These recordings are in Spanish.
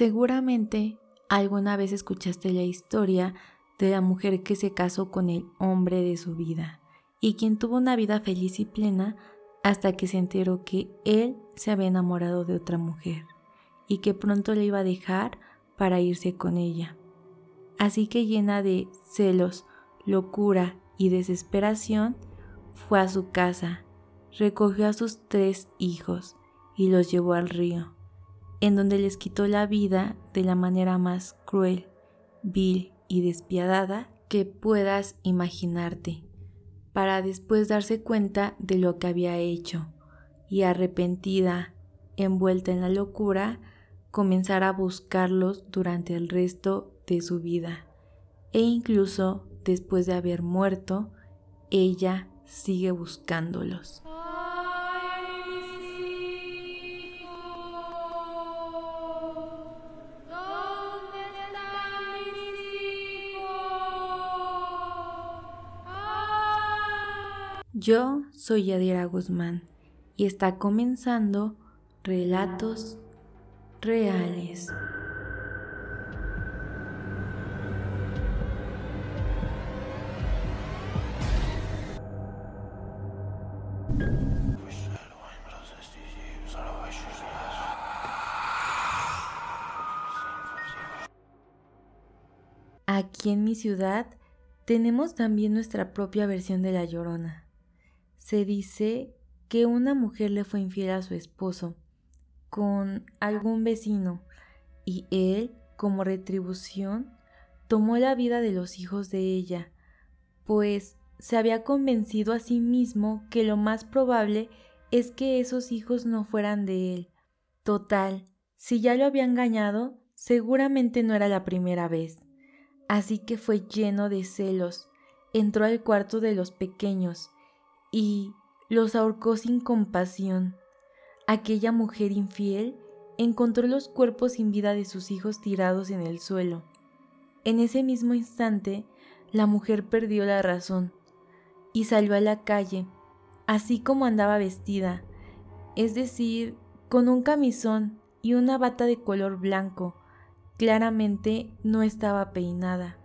Seguramente alguna vez escuchaste la historia de la mujer que se casó con el hombre de su vida y quien tuvo una vida feliz y plena hasta que se enteró que él se había enamorado de otra mujer y que pronto le iba a dejar para irse con ella. Así que llena de celos, locura y desesperación, fue a su casa, recogió a sus tres hijos y los llevó al río, en donde les quitó la vida de la manera más cruel, vil y despiadada que puedas imaginarte para después darse cuenta de lo que había hecho y arrepentida, envuelta en la locura, comenzar a buscarlos durante el resto de su vida. E incluso después de haber muerto, ella sigue buscándolos. Yo soy Yadira Guzmán y está comenzando Relatos Reales. Aquí en mi ciudad tenemos también nuestra propia versión de La Llorona se dice que una mujer le fue infiel a su esposo con algún vecino y él, como retribución, tomó la vida de los hijos de ella, pues se había convencido a sí mismo que lo más probable es que esos hijos no fueran de él. Total, si ya lo había engañado, seguramente no era la primera vez. Así que fue lleno de celos, entró al cuarto de los pequeños, y los ahorcó sin compasión. Aquella mujer infiel encontró los cuerpos sin vida de sus hijos tirados en el suelo. En ese mismo instante, la mujer perdió la razón y salió a la calle, así como andaba vestida, es decir, con un camisón y una bata de color blanco. Claramente no estaba peinada.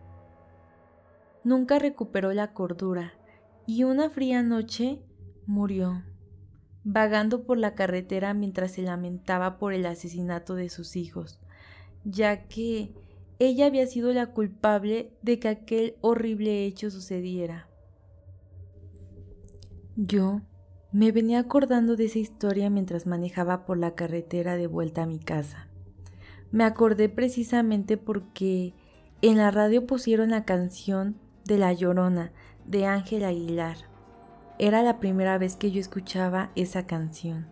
Nunca recuperó la cordura y una fría noche murió, vagando por la carretera mientras se lamentaba por el asesinato de sus hijos, ya que ella había sido la culpable de que aquel horrible hecho sucediera. Yo me venía acordando de esa historia mientras manejaba por la carretera de vuelta a mi casa. Me acordé precisamente porque en la radio pusieron la canción de La Llorona de Ángel Aguilar. Era la primera vez que yo escuchaba esa canción.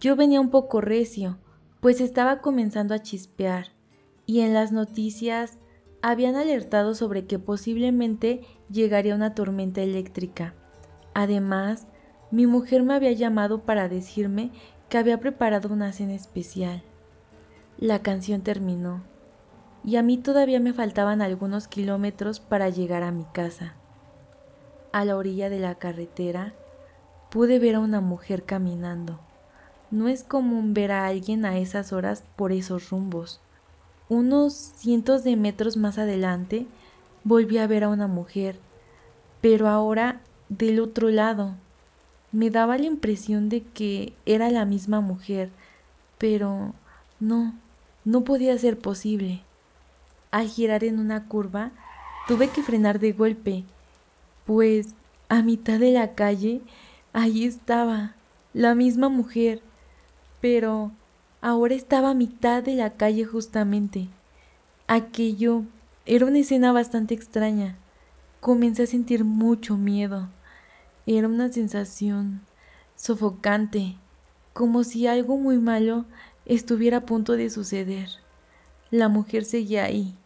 Yo venía un poco recio, pues estaba comenzando a chispear, y en las noticias habían alertado sobre que posiblemente llegaría una tormenta eléctrica. Además, mi mujer me había llamado para decirme que había preparado una cena especial. La canción terminó y a mí todavía me faltaban algunos kilómetros para llegar a mi casa. A la orilla de la carretera pude ver a una mujer caminando. No es común ver a alguien a esas horas por esos rumbos. Unos cientos de metros más adelante volví a ver a una mujer, pero ahora del otro lado. Me daba la impresión de que era la misma mujer, pero no, no podía ser posible. Al girar en una curva, tuve que frenar de golpe, pues a mitad de la calle, ahí estaba, la misma mujer, pero ahora estaba a mitad de la calle justamente. Aquello era una escena bastante extraña. Comencé a sentir mucho miedo. Era una sensación sofocante, como si algo muy malo estuviera a punto de suceder. La mujer seguía ahí,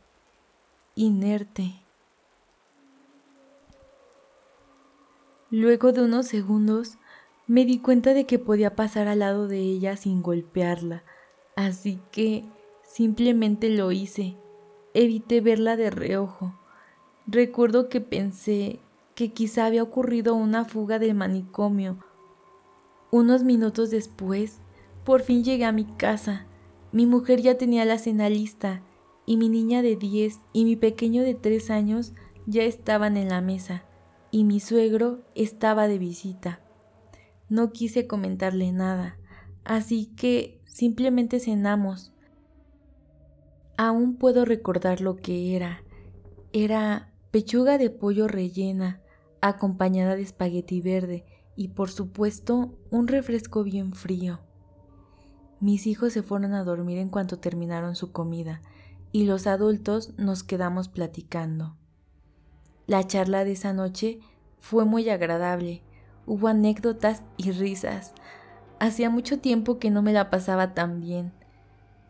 inerte. Luego de unos segundos me di cuenta de que podía pasar al lado de ella sin golpearla, así que simplemente lo hice. Evité verla de reojo. Recuerdo que pensé que quizá había ocurrido una fuga del manicomio. Unos minutos después, Por fin llegué a mi casa. Mi mujer ya tenía la cena lista y mi niña de 10 y mi pequeño de 3 años ya estaban en la mesa y mi suegro estaba de visita. No quise comentarle nada, así que simplemente cenamos. Aún puedo recordar lo que era. Era pechuga de pollo rellena, acompañada de espagueti verde y por supuesto un refresco bien frío. Mis hijos se fueron a dormir en cuanto terminaron su comida y los adultos nos quedamos platicando. La charla de esa noche fue muy agradable. Hubo anécdotas y risas. Hacía mucho tiempo que no me la pasaba tan bien,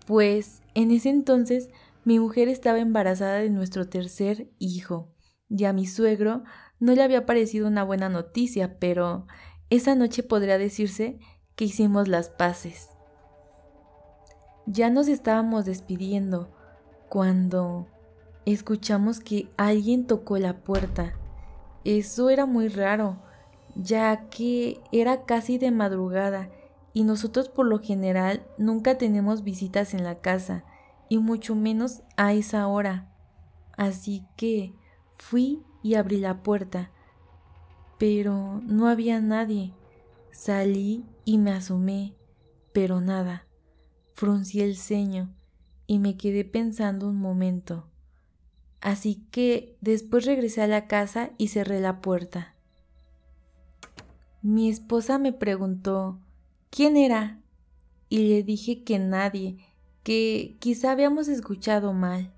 pues en ese entonces mi mujer estaba embarazada de nuestro tercer hijo, y a mi suegro no le había parecido una buena noticia, pero esa noche podría decirse que hicimos las paces. Ya nos estábamos despidiendo cuando escuchamos que alguien tocó la puerta. Eso era muy raro, ya que era casi de madrugada y nosotros por lo general nunca tenemos visitas en la casa y mucho menos a esa hora. Así que fui y abrí la puerta, pero no había nadie. Salí y me asomé, pero nada. Fruncí el ceño y me quedé pensando un momento. Así que después regresé a la casa y cerré la puerta. Mi esposa me preguntó quién era y le dije que nadie, que quizá habíamos escuchado mal.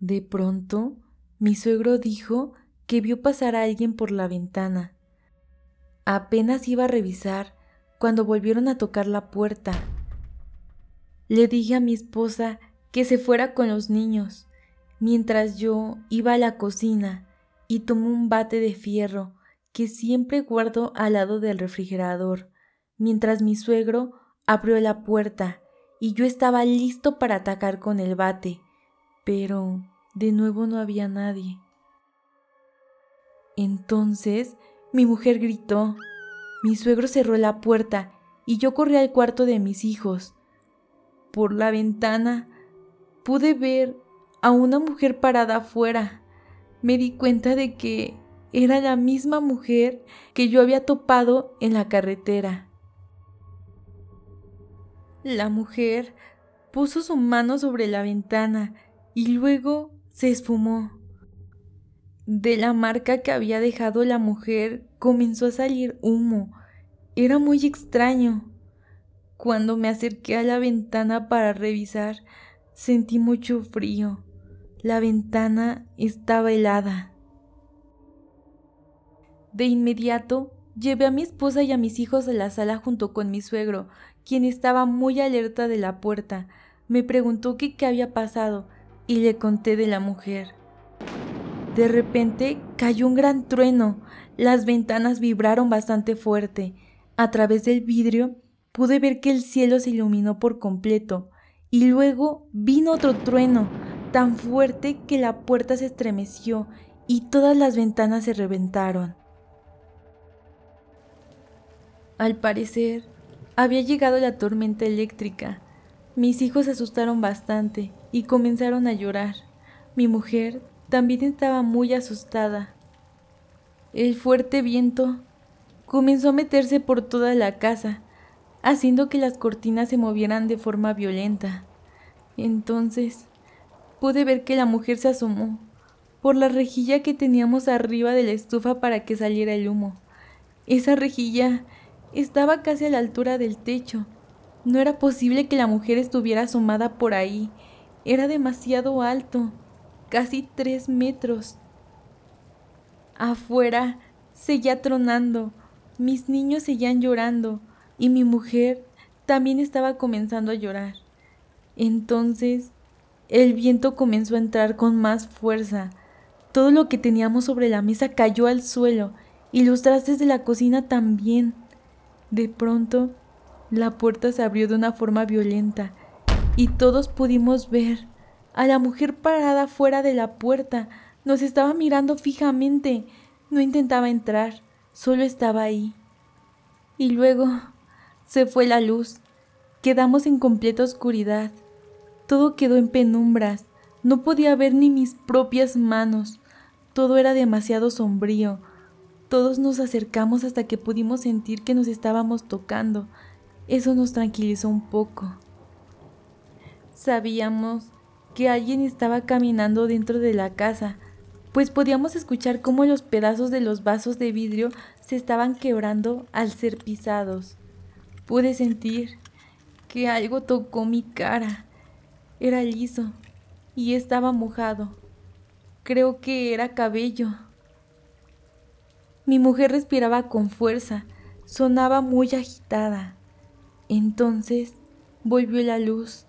De pronto, mi suegro dijo que vio pasar a alguien por la ventana. Apenas iba a revisar cuando volvieron a tocar la puerta. Le dije a mi esposa que se fuera con los niños, mientras yo iba a la cocina y tomé un bate de fierro que siempre guardo al lado del refrigerador, mientras mi suegro abrió la puerta y yo estaba listo para atacar con el bate, pero de nuevo no había nadie. Entonces mi mujer gritó, mi suegro cerró la puerta y yo corrí al cuarto de mis hijos. Por la ventana pude ver a una mujer parada afuera. Me di cuenta de que era la misma mujer que yo había topado en la carretera. La mujer puso su mano sobre la ventana y luego se esfumó. De la marca que había dejado la mujer comenzó a salir humo. Era muy extraño. Cuando me acerqué a la ventana para revisar, sentí mucho frío. La ventana estaba helada. De inmediato, llevé a mi esposa y a mis hijos a la sala junto con mi suegro, quien estaba muy alerta de la puerta. Me preguntó qué había pasado y le conté de la mujer. De repente cayó un gran trueno. Las ventanas vibraron bastante fuerte. A través del vidrio pude ver que el cielo se iluminó por completo y luego vino otro trueno tan fuerte que la puerta se estremeció y todas las ventanas se reventaron. Al parecer, había llegado la tormenta eléctrica. Mis hijos se asustaron bastante y comenzaron a llorar. Mi mujer también estaba muy asustada. El fuerte viento comenzó a meterse por toda la casa haciendo que las cortinas se movieran de forma violenta. Entonces pude ver que la mujer se asomó por la rejilla que teníamos arriba de la estufa para que saliera el humo. Esa rejilla estaba casi a la altura del techo. No era posible que la mujer estuviera asomada por ahí. Era demasiado alto, casi tres metros. Afuera seguía tronando, mis niños seguían llorando, y mi mujer también estaba comenzando a llorar. Entonces el viento comenzó a entrar con más fuerza. Todo lo que teníamos sobre la mesa cayó al suelo y los trastes de la cocina también. De pronto, la puerta se abrió de una forma violenta y todos pudimos ver a la mujer parada fuera de la puerta. Nos estaba mirando fijamente. No intentaba entrar, solo estaba ahí. Y luego Se fue la luz. Quedamos en completa oscuridad. Todo quedó en penumbras. No podía ver ni mis propias manos. Todo era demasiado sombrío. Todos nos acercamos hasta que pudimos sentir que nos estábamos tocando. Eso nos tranquilizó un poco. Sabíamos que alguien estaba caminando dentro de la casa, pues podíamos escuchar cómo los pedazos de los vasos de vidrio se estaban quebrando al ser pisados. Pude sentir que algo tocó mi cara. Era liso y estaba mojado. Creo que era cabello. Mi mujer respiraba con fuerza, sonaba muy agitada. Entonces volvió la luz,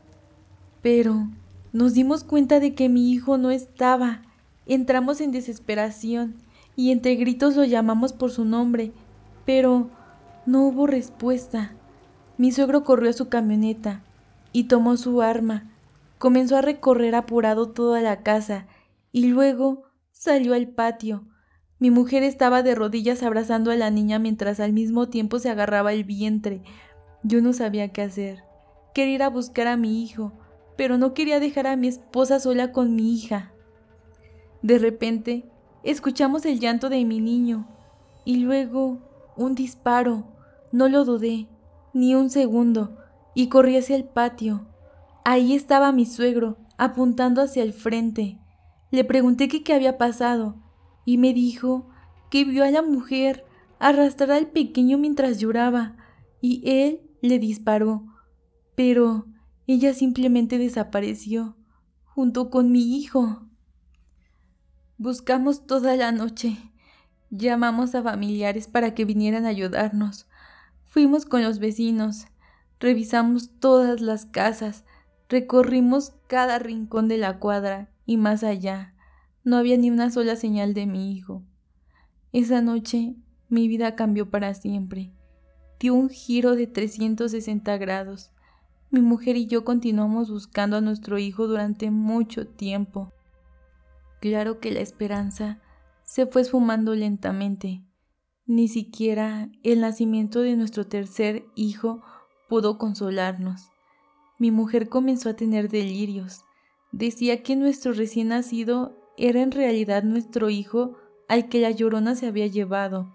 pero nos dimos cuenta de que mi hijo no estaba. Entramos en desesperación y entre gritos lo llamamos por su nombre, pero no hubo respuesta. Mi suegro corrió a su camioneta y tomó su arma. Comenzó a recorrer apurado toda la casa y luego salió al patio. Mi mujer estaba de rodillas abrazando a la niña mientras al mismo tiempo se agarraba el vientre. Yo no sabía qué hacer. Quería ir a buscar a mi hijo, pero no quería dejar a mi esposa sola con mi hija. De repente, escuchamos el llanto de mi niño y luego un disparo. No lo dudé ni un segundo, y corrí hacia el patio. Ahí estaba mi suegro, apuntando hacia el frente. Le pregunté qué había pasado, y me dijo que vio a la mujer arrastrar al pequeño mientras lloraba, y él le disparó. Pero ella simplemente desapareció, junto con mi hijo. Buscamos toda la noche. Llamamos a familiares para que vinieran a ayudarnos. Fuimos con los vecinos, revisamos todas las casas, recorrimos cada rincón de la cuadra y más allá. No había ni una sola señal de mi hijo. Esa noche mi vida cambió para siempre. Dio un giro de 360 grados. Mi mujer y yo continuamos buscando a nuestro hijo durante mucho tiempo. Claro que la esperanza se fue esfumando lentamente. Ni siquiera el nacimiento de nuestro tercer hijo pudo consolarnos. Mi mujer comenzó a tener delirios. Decía que nuestro recién nacido era en realidad nuestro hijo al que la llorona se había llevado.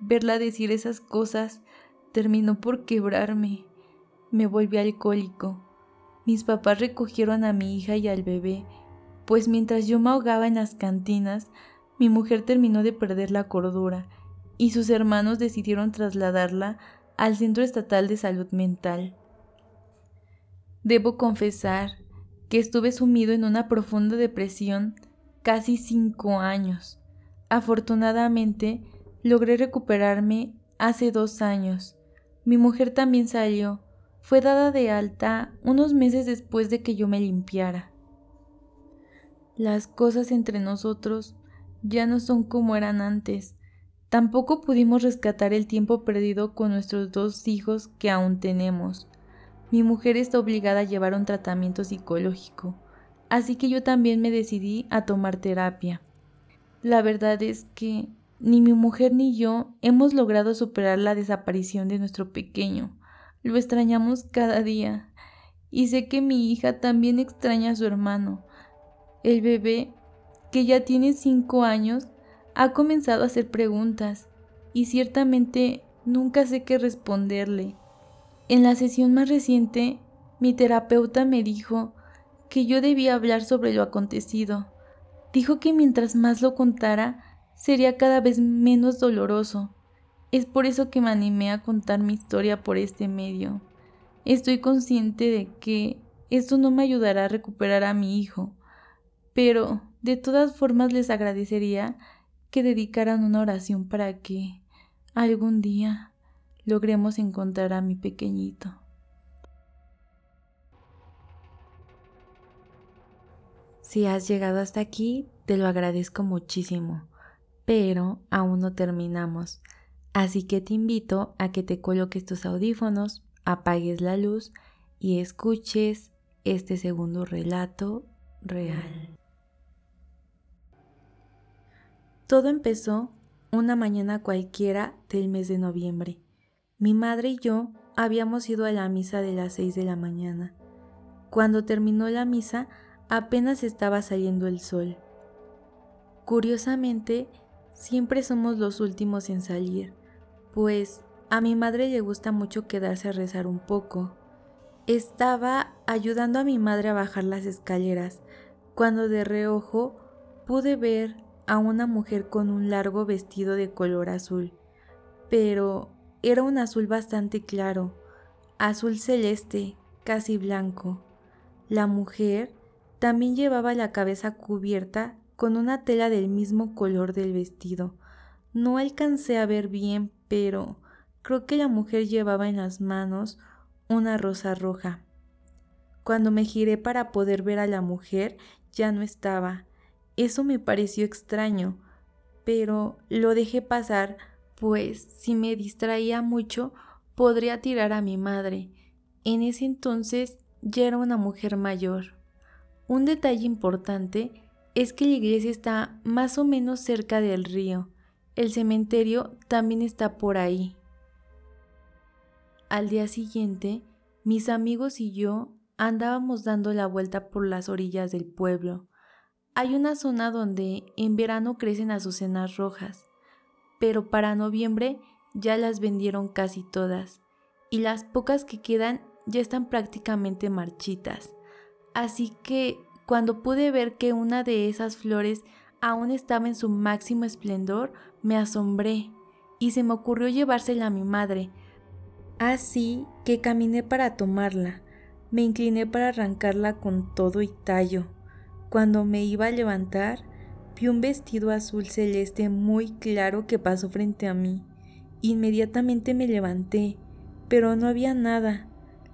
Verla decir esas cosas terminó por quebrarme. Me volví alcohólico. Mis papás recogieron a mi hija y al bebé, pues mientras yo me ahogaba en las cantinas, mi mujer terminó de perder la cordura y sus hermanos decidieron trasladarla al Centro Estatal de Salud Mental. Debo confesar que estuve sumido en una profunda depresión casi cinco años. Afortunadamente, logré recuperarme hace dos años. Mi mujer también salió. Fue dada de alta unos meses después de que yo me limpiara. Las cosas entre nosotros ya no son como eran antes. Tampoco pudimos rescatar el tiempo perdido con nuestros dos hijos que aún tenemos. Mi mujer está obligada a llevar un tratamiento psicológico, así que yo también me decidí a tomar terapia. La verdad es que ni mi mujer ni yo hemos logrado superar la desaparición de nuestro pequeño. Lo extrañamos cada día. Y sé que mi hija también extraña a su hermano. El bebé, que ya tiene cinco años, ha comenzado a hacer preguntas y ciertamente nunca sé qué responderle. En la sesión más reciente, mi terapeuta me dijo que yo debía hablar sobre lo acontecido. Dijo que mientras más lo contara, sería cada vez menos doloroso. Es por eso que me animé a contar mi historia por este medio. Estoy consciente de que esto no me ayudará a recuperar a mi hijo, pero de todas formas les agradecería que dedicaran una oración para que algún día logremos encontrar a mi pequeñito. Si has llegado hasta aquí, te lo agradezco muchísimo, pero aún no terminamos, así que te invito a que te coloques tus audífonos, apagues la luz y escuches este segundo relato real. Todo empezó una mañana cualquiera del mes de noviembre. Mi madre y yo habíamos ido a la misa de las seis de la mañana. Cuando terminó la misa, apenas estaba saliendo el sol. Curiosamente, siempre somos los últimos en salir, pues a mi madre le gusta mucho quedarse a rezar un poco. Estaba ayudando a mi madre a bajar las escaleras, cuando de reojo pude ver a una mujer con un largo vestido de color azul, pero era un azul bastante claro, azul celeste, casi blanco. La mujer también llevaba la cabeza cubierta con una tela del mismo color del vestido. No alcancé a ver bien, pero creo que la mujer llevaba en las manos una rosa roja. Cuando me giré para poder ver a la mujer, ya no estaba. Eso me pareció extraño, pero lo dejé pasar, pues si me distraía mucho, podría tirar a mi madre. En ese entonces ya era una mujer mayor. Un detalle importante es que la iglesia está más o menos cerca del río. El cementerio también está por ahí. Al día siguiente, mis amigos y yo andábamos dando la vuelta por las orillas del pueblo. Hay una zona donde en verano crecen azucenas rojas, pero para noviembre ya las vendieron casi todas, y las pocas que quedan ya están prácticamente marchitas. Así que cuando pude ver que una de esas flores aún estaba en su máximo esplendor, me asombré y se me ocurrió llevársela a mi madre. Así que caminé para tomarla, me incliné para arrancarla con todo y tallo. Cuando me iba a levantar, vi un vestido azul celeste muy claro que pasó frente a mí. Inmediatamente me levanté, pero no había nada.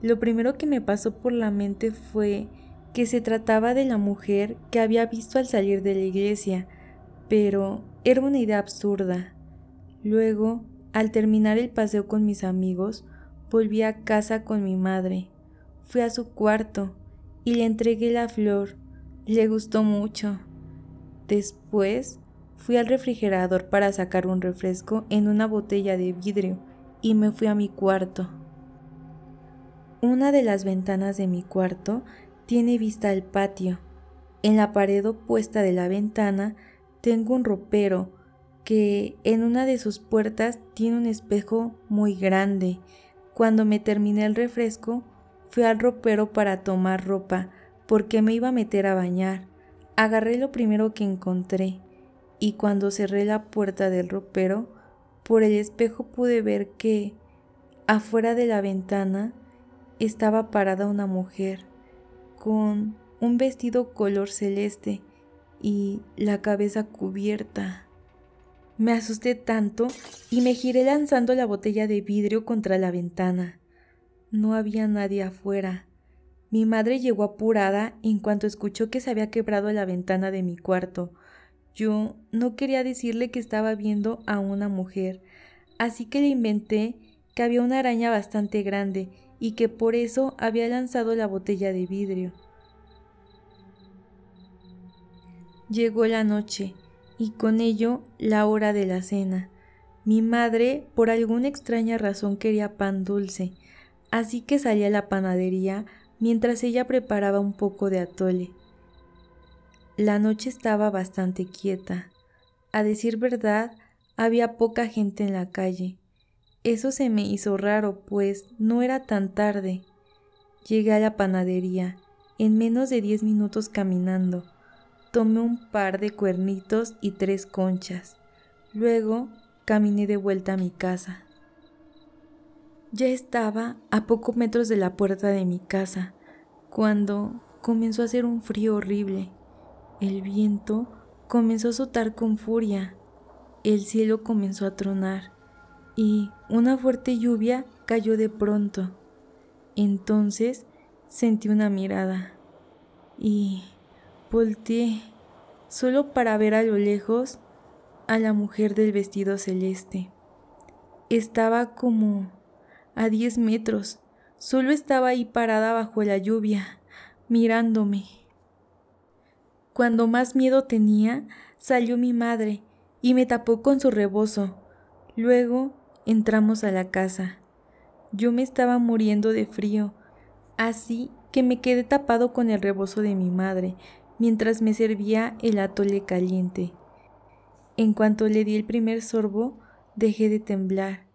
Lo primero que me pasó por la mente fue que se trataba de la mujer que había visto al salir de la iglesia, pero era una idea absurda. Luego, al terminar el paseo con mis amigos, volví a casa con mi madre. Fui a su cuarto y le entregué la flor. Le gustó mucho. Después fui al refrigerador para sacar un refresco en una botella de vidrio y me fui a mi cuarto. Una de las ventanas de mi cuarto tiene vista al patio. En la pared opuesta de la ventana tengo un ropero que en una de sus puertas tiene un espejo muy grande. Cuando me terminé el refresco, fui al ropero para tomar ropa porque me iba a meter a bañar. Agarré lo primero que encontré y cuando cerré la puerta del ropero, por el espejo pude ver que afuera de la ventana estaba parada una mujer con un vestido color celeste y la cabeza cubierta. Me asusté tanto y me giré lanzando la botella de vidrio contra la ventana. No había nadie afuera. Mi madre llegó apurada en cuanto escuchó que se había quebrado la ventana de mi cuarto. Yo no quería decirle que estaba viendo a una mujer, así que le inventé que había una araña bastante grande y que por eso había lanzado la botella de vidrio. Llegó la noche y con ello la hora de la cena. Mi madre por alguna extraña razón quería pan dulce, así que salí a la panadería mientras ella preparaba un poco de atole. La noche estaba bastante quieta. A decir verdad, había poca gente en la calle. Eso se me hizo raro, pues no era tan tarde. Llegué a la panadería, en menos de diez minutos caminando. Tomé un par de cuernitos y tres conchas. Luego caminé de vuelta a mi casa. Ya estaba a pocos metros de la puerta de mi casa, cuando comenzó a hacer un frío horrible. El viento comenzó a azotar con furia. El cielo comenzó a tronar y una fuerte lluvia cayó de pronto. Entonces sentí una mirada y volteé solo para ver a lo lejos a la mujer del vestido celeste. Estaba como a diez metros, solo estaba ahí parada bajo la lluvia, mirándome. Cuando más miedo tenía, salió mi madre y me tapó con su rebozo. Luego Entramos a la casa. Yo me estaba muriendo de frío, así que me quedé tapado con el rebozo de mi madre mientras me servía el atole caliente. En cuanto le di el primer sorbo, dejé de temblar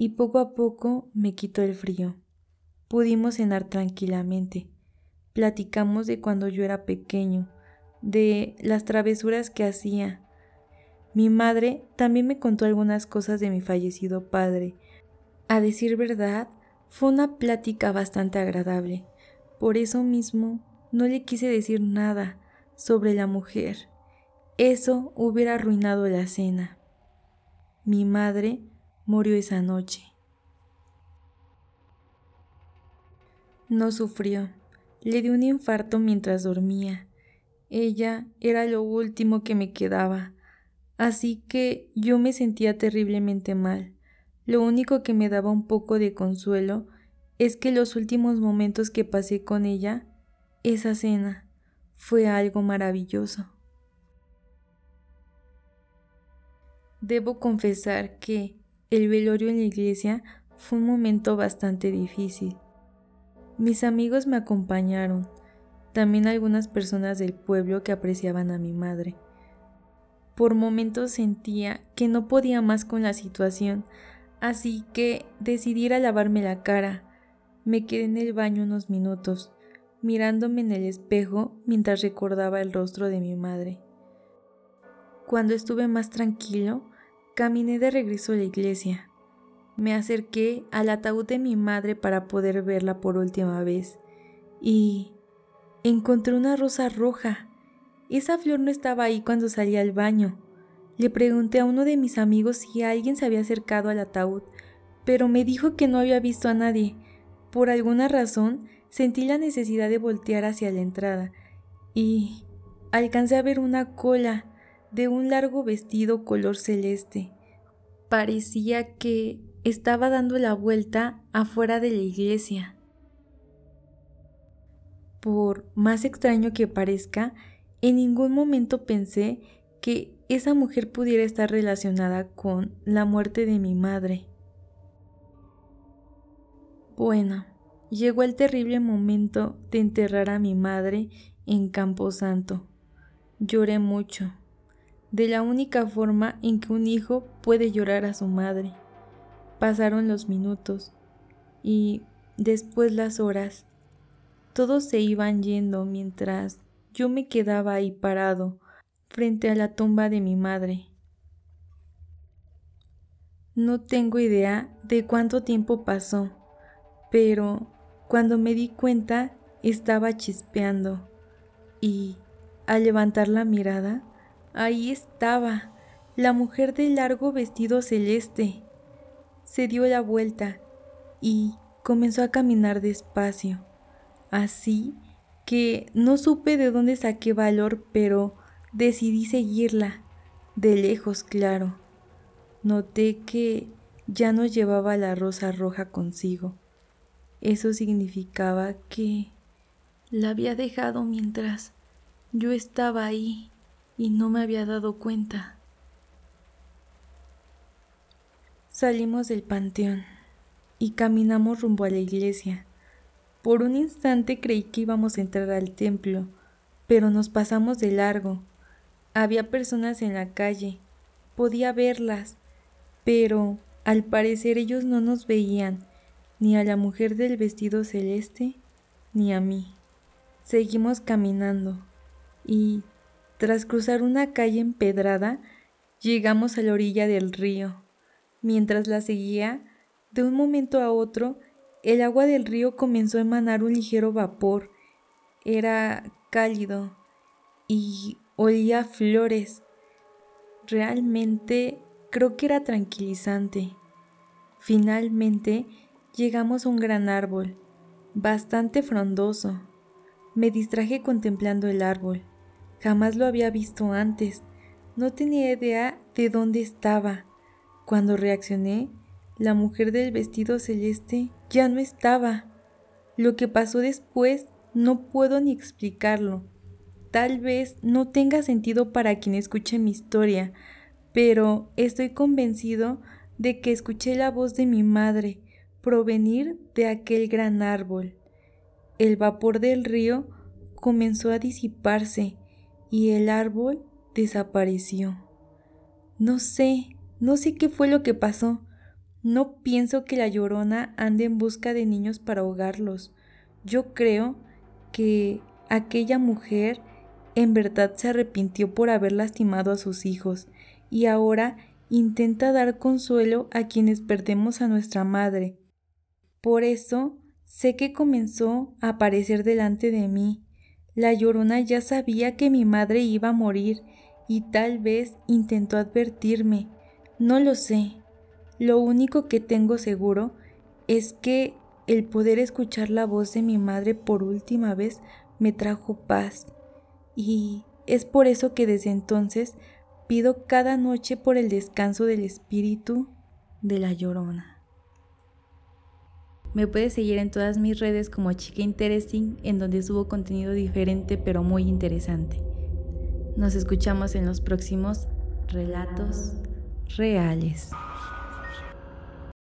y poco a poco me quitó el frío. Pudimos cenar tranquilamente. Platicamos de cuando yo era pequeño, de las travesuras que hacía. Mi madre también me contó algunas cosas de mi fallecido padre. A decir verdad, fue una plática bastante agradable. Por eso mismo no le quise decir nada sobre la mujer. Eso hubiera arruinado la cena. Mi madre murió esa noche. No sufrió. Le dio un infarto mientras dormía. Ella era lo último que me quedaba, así que yo me sentía terriblemente mal. Lo único que me daba un poco de consuelo es que los últimos momentos que pasé con ella, esa cena, fue algo maravilloso. Debo confesar que el velorio en la iglesia fue un momento bastante difícil. Mis amigos me acompañaron, también algunas personas del pueblo que apreciaban a mi madre. Por momentos sentía que no podía más con la situación, así que decidí ir a lavarme la cara. Me quedé en el baño unos minutos, mirándome en el espejo mientras recordaba el rostro de mi madre. Cuando estuve más tranquilo, caminé de regreso a la iglesia. Me acerqué al ataúd de mi madre para poder verla por última vez y encontré una rosa roja. Esa flor no estaba ahí cuando salí al baño. Le pregunté a uno de mis amigos si alguien se había acercado al ataúd, pero me dijo que no había visto a nadie. Por alguna razón sentí la necesidad de voltear hacia la entrada y alcancé a ver una cola de un largo vestido color celeste. Parecía que estaba dando la vuelta afuera de la iglesia. Por más extraño que parezca, en ningún momento pensé que esa mujer pudiera estar relacionada con la muerte de mi madre. Bueno, llegó el terrible momento de enterrar a mi madre en Campo Santo. Lloré mucho, de la única forma en que un hijo puede llorar a su madre. Pasaron los minutos y después las horas. Todos se iban yendo mientras yo me quedaba ahí parado frente a la tumba de mi madre. No tengo idea de cuánto tiempo pasó, pero cuando me di cuenta estaba chispeando y al levantar la mirada, ahí estaba la mujer de largo vestido celeste. Se dio la vuelta y comenzó a caminar despacio, así que no supe de dónde saqué valor, pero Decidí seguirla, de lejos claro. Noté que ya no llevaba la rosa roja consigo. Eso significaba que la había dejado mientras yo estaba ahí y no me había dado cuenta. Salimos del panteón y caminamos rumbo a la iglesia. Por un instante creí que íbamos a entrar al templo, pero nos pasamos de largo había personas en la calle, podía verlas, pero al parecer ellos no nos veían, ni a la mujer del vestido celeste, ni a mí. Seguimos caminando y, tras cruzar una calle empedrada, llegamos a la orilla del río. Mientras la seguía, de un momento a otro, el agua del río comenzó a emanar un ligero vapor. Era cálido y olía flores. Realmente creo que era tranquilizante. Finalmente llegamos a un gran árbol, bastante frondoso. Me distraje contemplando el árbol. Jamás lo había visto antes. No tenía idea de dónde estaba. Cuando reaccioné, la mujer del vestido celeste ya no estaba. Lo que pasó después no puedo ni explicarlo. Tal vez no tenga sentido para quien escuche mi historia, pero estoy convencido de que escuché la voz de mi madre provenir de aquel gran árbol. El vapor del río comenzó a disiparse y el árbol desapareció. No sé, no sé qué fue lo que pasó. No pienso que la llorona ande en busca de niños para ahogarlos. Yo creo que aquella mujer en verdad se arrepintió por haber lastimado a sus hijos y ahora intenta dar consuelo a quienes perdemos a nuestra madre. Por eso sé que comenzó a aparecer delante de mí. La llorona ya sabía que mi madre iba a morir y tal vez intentó advertirme. No lo sé. Lo único que tengo seguro es que el poder escuchar la voz de mi madre por última vez me trajo paz. Y es por eso que desde entonces pido cada noche por el descanso del espíritu de la llorona. Me puedes seguir en todas mis redes como Chica Interesting, en donde subo contenido diferente pero muy interesante. Nos escuchamos en los próximos relatos reales.